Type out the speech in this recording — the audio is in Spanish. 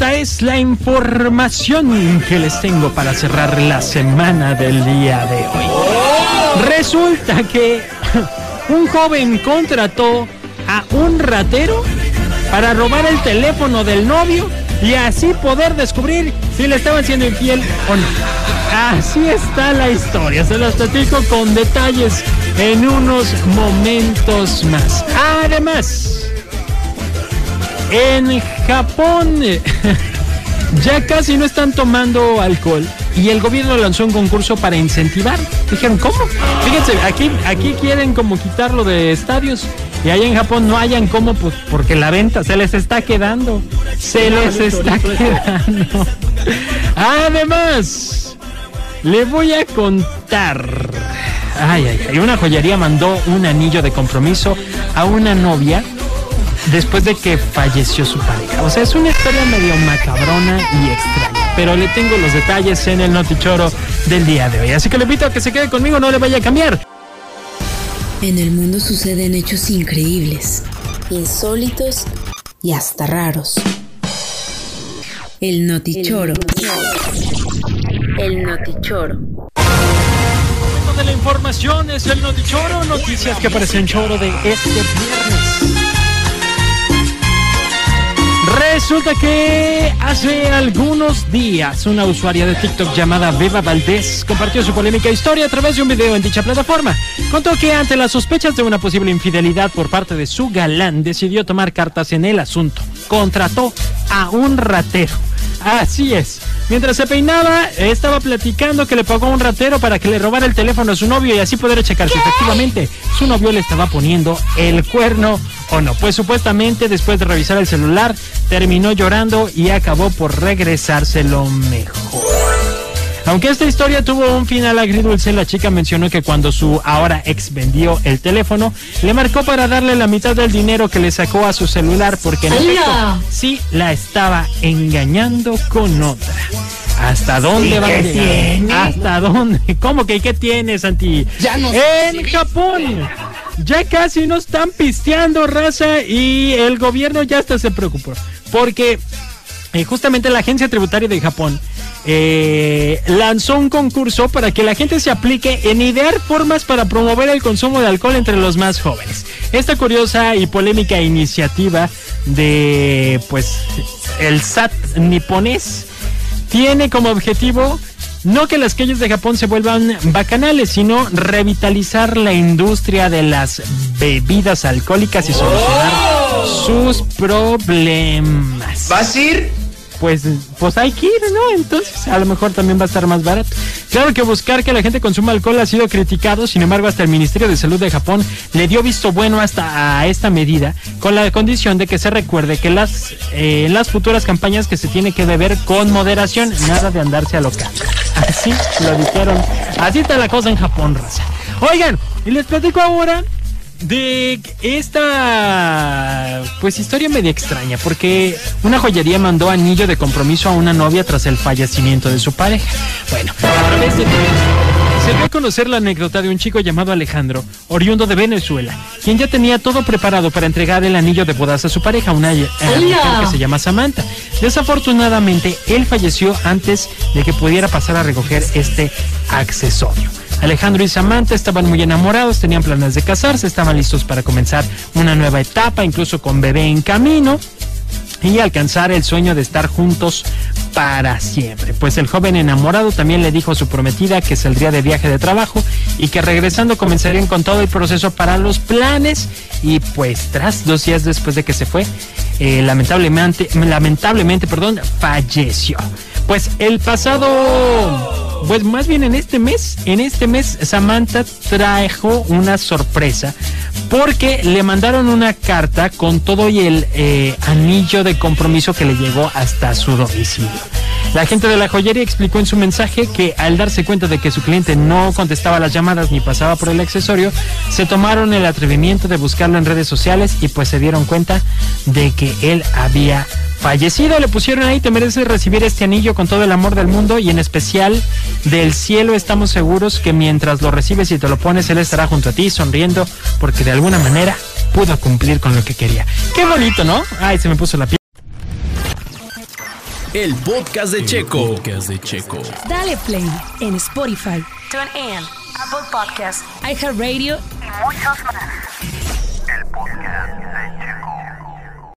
esta es la información que les tengo para cerrar la semana del día de hoy. Resulta que un joven contrató a un ratero para robar el teléfono del novio y así poder descubrir si le estaban siendo infiel o no. Así está la historia, se las platico con detalles en unos momentos más. Además, en Japón ya casi no están tomando alcohol y el gobierno lanzó un concurso para incentivar. Dijeron, ¿cómo? Fíjense, aquí, aquí quieren como quitarlo de estadios y allá en Japón no hayan cómo, pues porque la venta se les está quedando. Se les está quedando. Además, le voy a contar. Ay, ay, ay. Una joyería mandó un anillo de compromiso a una novia después de que falleció su pareja. O sea, es una historia medio macabrona y extraña. Pero le tengo los detalles en el notichoro del día de hoy. Así que le invito a que se quede conmigo, no le vaya a cambiar. En el mundo suceden hechos increíbles, insólitos y hasta raros. El notichoro. El notichoro. Momento de la información es el notichoro. Noticias que aparecen choro de este viernes. Resulta que hace algunos días una usuaria de TikTok llamada Beba Valdés compartió su polémica historia a través de un video en dicha plataforma. Contó que ante las sospechas de una posible infidelidad por parte de su galán decidió tomar cartas en el asunto. Contrató a un ratero. Así es. Mientras se peinaba, estaba platicando que le pagó a un ratero para que le robara el teléfono a su novio y así poder checar si efectivamente su novio le estaba poniendo el cuerno o no. Pues supuestamente después de revisar el celular, terminó llorando y acabó por regresárselo mejor. Aunque esta historia tuvo un final agridulce, la chica mencionó que cuando su ahora ex vendió el teléfono, le marcó para darle la mitad del dinero que le sacó a su celular porque en efecto sí la estaba engañando con otra. ¿Hasta dónde va a llegar? ¿Hasta dónde? ¿Cómo que qué tiene, Santi? Ya no En Japón ya casi no están pisteando raza y el gobierno ya hasta se preocupó porque eh, justamente la agencia tributaria de Japón eh, lanzó un concurso para que la gente se aplique en idear formas para promover el consumo de alcohol entre los más jóvenes. Esta curiosa y polémica iniciativa de pues el SAT niponés tiene como objetivo no que las calles de Japón se vuelvan bacanales, sino revitalizar la industria de las bebidas alcohólicas y solucionar sus problemas. ¿Vas a ir? Pues, pues hay que ir, ¿no? Entonces, a lo mejor también va a estar más barato. Claro que buscar que la gente consuma alcohol ha sido criticado, sin embargo, hasta el Ministerio de Salud de Japón le dio visto bueno hasta a esta medida, con la condición de que se recuerde que las, eh, las futuras campañas que se tiene que beber con moderación, nada de andarse a local. Así lo dijeron. Así está la cosa en Japón, raza. Oigan, y les platico ahora de esta pues historia media extraña porque una joyería mandó anillo de compromiso a una novia tras el fallecimiento de su pareja. Bueno, a través de se dio a conocer la anécdota de un chico llamado Alejandro, oriundo de Venezuela, quien ya tenía todo preparado para entregar el anillo de bodas a su pareja, una eh, mujer que se llama Samantha. Desafortunadamente, él falleció antes de que pudiera pasar a recoger este accesorio. Alejandro y Samantha estaban muy enamorados, tenían planes de casarse, estaban listos para comenzar una nueva etapa, incluso con bebé en camino y alcanzar el sueño de estar juntos para siempre. Pues el joven enamorado también le dijo a su prometida que saldría de viaje de trabajo y que regresando comenzarían con todo el proceso para los planes y pues tras dos días después de que se fue, eh, lamentablemente, lamentablemente, perdón, falleció. Pues el pasado, pues más bien en este mes, en este mes Samantha trajo una sorpresa porque le mandaron una carta con todo y el eh, anillo de compromiso que le llegó hasta su domicilio. La gente de la joyería explicó en su mensaje que al darse cuenta de que su cliente no contestaba las llamadas ni pasaba por el accesorio, se tomaron el atrevimiento de buscarlo en redes sociales y pues se dieron cuenta de que él había fallecido. Le pusieron ahí, te mereces recibir este anillo con todo el amor del mundo y en especial del cielo estamos seguros que mientras lo recibes y te lo pones, él estará junto a ti sonriendo porque de alguna manera pudo cumplir con lo que quería. Qué bonito, ¿no? Ay, se me puso la piel. el podcast de Checo. Podcast de Checo. Dale play en Spotify, TuneIn, Apple Podcast iHeartRadio y muchos más.